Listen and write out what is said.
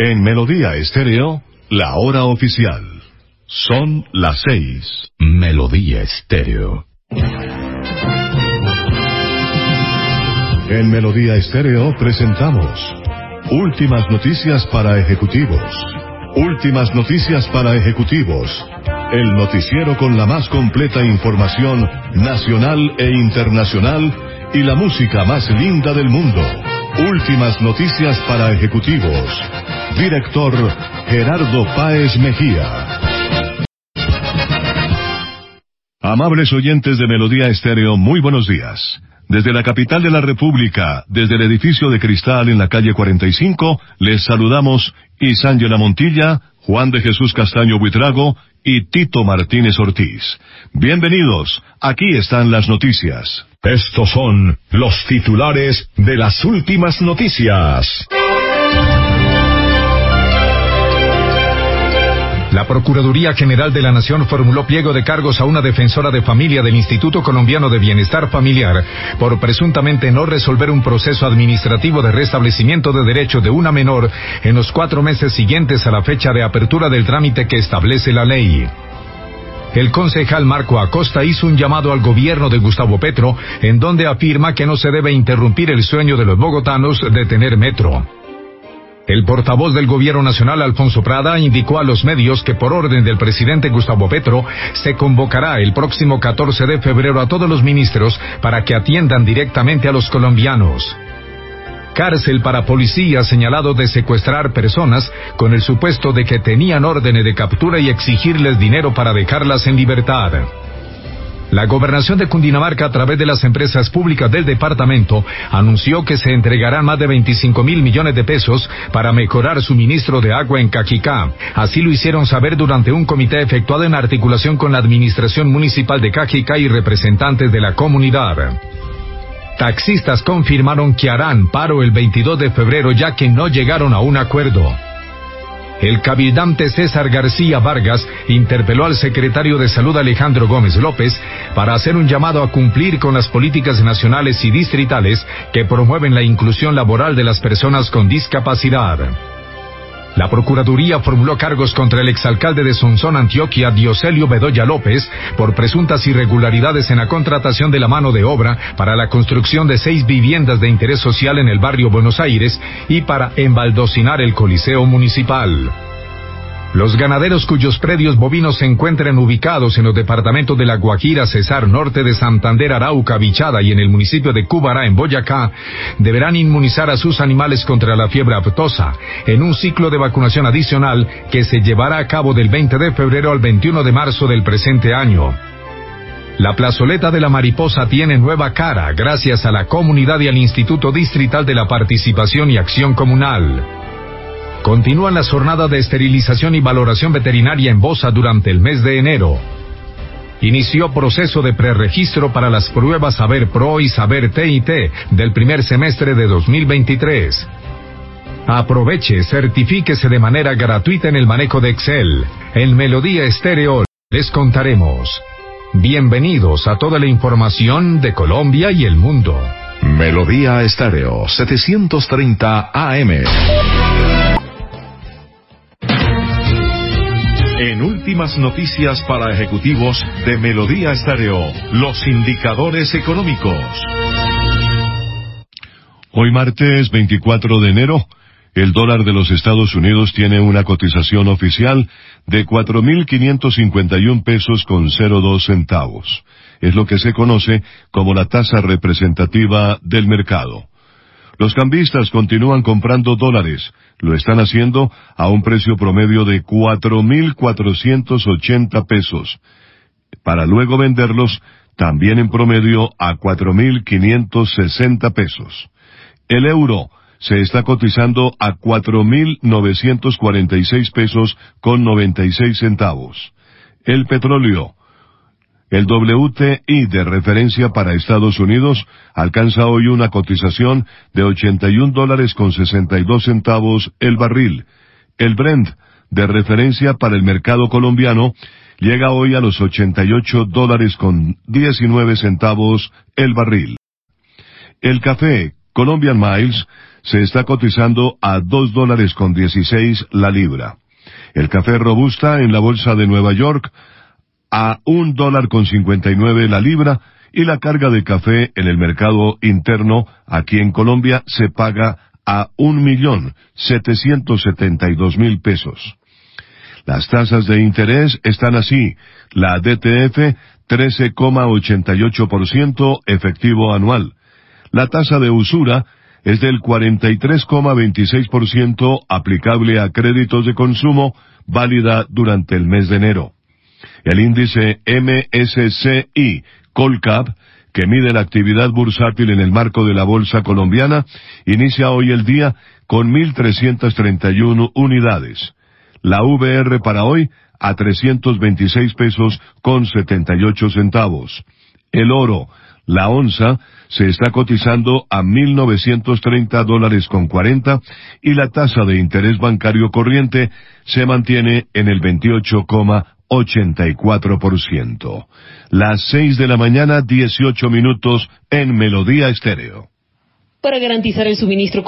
En Melodía Estéreo, la hora oficial. Son las seis. Melodía Estéreo. En Melodía Estéreo presentamos Últimas noticias para ejecutivos. Últimas noticias para ejecutivos. El noticiero con la más completa información nacional e internacional y la música más linda del mundo. Últimas noticias para ejecutivos. Director Gerardo Páez Mejía. Amables oyentes de Melodía Estéreo, muy buenos días. Desde la capital de la República, desde el edificio de cristal en la calle 45, les saludamos Isángela Montilla, Juan de Jesús Castaño Buitrago y Tito Martínez Ortiz. Bienvenidos, aquí están las noticias. Estos son los titulares de las últimas noticias. La Procuraduría General de la Nación formuló pliego de cargos a una defensora de familia del Instituto Colombiano de Bienestar Familiar por presuntamente no resolver un proceso administrativo de restablecimiento de derecho de una menor en los cuatro meses siguientes a la fecha de apertura del trámite que establece la ley. El concejal Marco Acosta hizo un llamado al gobierno de Gustavo Petro en donde afirma que no se debe interrumpir el sueño de los bogotanos de tener metro. El portavoz del Gobierno Nacional, Alfonso Prada, indicó a los medios que por orden del presidente Gustavo Petro se convocará el próximo 14 de febrero a todos los ministros para que atiendan directamente a los colombianos. Cárcel para policías señalado de secuestrar personas con el supuesto de que tenían órdenes de captura y exigirles dinero para dejarlas en libertad. La gobernación de Cundinamarca, a través de las empresas públicas del departamento, anunció que se entregarán más de 25 mil millones de pesos para mejorar suministro de agua en Cajicá. Así lo hicieron saber durante un comité efectuado en articulación con la Administración Municipal de Cajicá y representantes de la comunidad. Taxistas confirmaron que harán paro el 22 de febrero ya que no llegaron a un acuerdo. El cabildante César García Vargas interpeló al secretario de Salud Alejandro Gómez López para hacer un llamado a cumplir con las políticas nacionales y distritales que promueven la inclusión laboral de las personas con discapacidad. La Procuraduría formuló cargos contra el exalcalde de Sonsón, Antioquia, Dioselio Bedoya López, por presuntas irregularidades en la contratación de la mano de obra para la construcción de seis viviendas de interés social en el barrio Buenos Aires y para embaldocinar el Coliseo Municipal. Los ganaderos cuyos predios bovinos se encuentren ubicados en los departamentos de La Guajira, Cesar, Norte de Santander, Arauca, Vichada y en el municipio de Cubará, en Boyacá, deberán inmunizar a sus animales contra la fiebre aftosa en un ciclo de vacunación adicional que se llevará a cabo del 20 de febrero al 21 de marzo del presente año. La plazoleta de la mariposa tiene nueva cara gracias a la comunidad y al Instituto Distrital de la Participación y Acción Comunal. Continúan las jornadas de esterilización y valoración veterinaria en Bosa durante el mes de enero. Inició proceso de preregistro para las pruebas Saber Pro y Saber TIT del primer semestre de 2023. Aproveche, certifíquese de manera gratuita en el manejo de Excel. En Melodía Estéreo les contaremos. Bienvenidos a toda la información de Colombia y el mundo. Melodía Estéreo 730 AM. Últimas noticias para ejecutivos de Melodía Estéreo, los indicadores económicos. Hoy martes 24 de enero, el dólar de los Estados Unidos tiene una cotización oficial de 4.551 pesos con 02 centavos. Es lo que se conoce como la tasa representativa del mercado. Los cambistas continúan comprando dólares. Lo están haciendo a un precio promedio de 4.480 pesos, para luego venderlos también en promedio a 4.560 pesos. El euro se está cotizando a 4.946 pesos con 96 centavos. El petróleo el WTI de referencia para Estados Unidos alcanza hoy una cotización de 81 dólares con 62 centavos el barril. El Brent de referencia para el mercado colombiano llega hoy a los 88 dólares con 19 centavos el barril. El café Colombian Miles se está cotizando a dos dólares con dieciséis la libra. El café robusta en la bolsa de Nueva York a un dólar con cincuenta y nueve la libra y la carga de café en el mercado interno aquí en Colombia se paga a un millón setecientos setenta y dos mil pesos. Las tasas de interés están así. La DTF 13,88% efectivo anual. La tasa de usura es del 43,26% aplicable a créditos de consumo válida durante el mes de enero. El índice MSCI Colcap, que mide la actividad bursátil en el marco de la bolsa colombiana, inicia hoy el día con 1.331 unidades. La VR para hoy a 326 pesos con 78 centavos. El oro, la onza, se está cotizando a 1.930 dólares con 40 y la tasa de interés bancario corriente se mantiene en el 28,84%. Las 6 de la mañana, 18 minutos en Melodía Estéreo. Para garantizar el suministro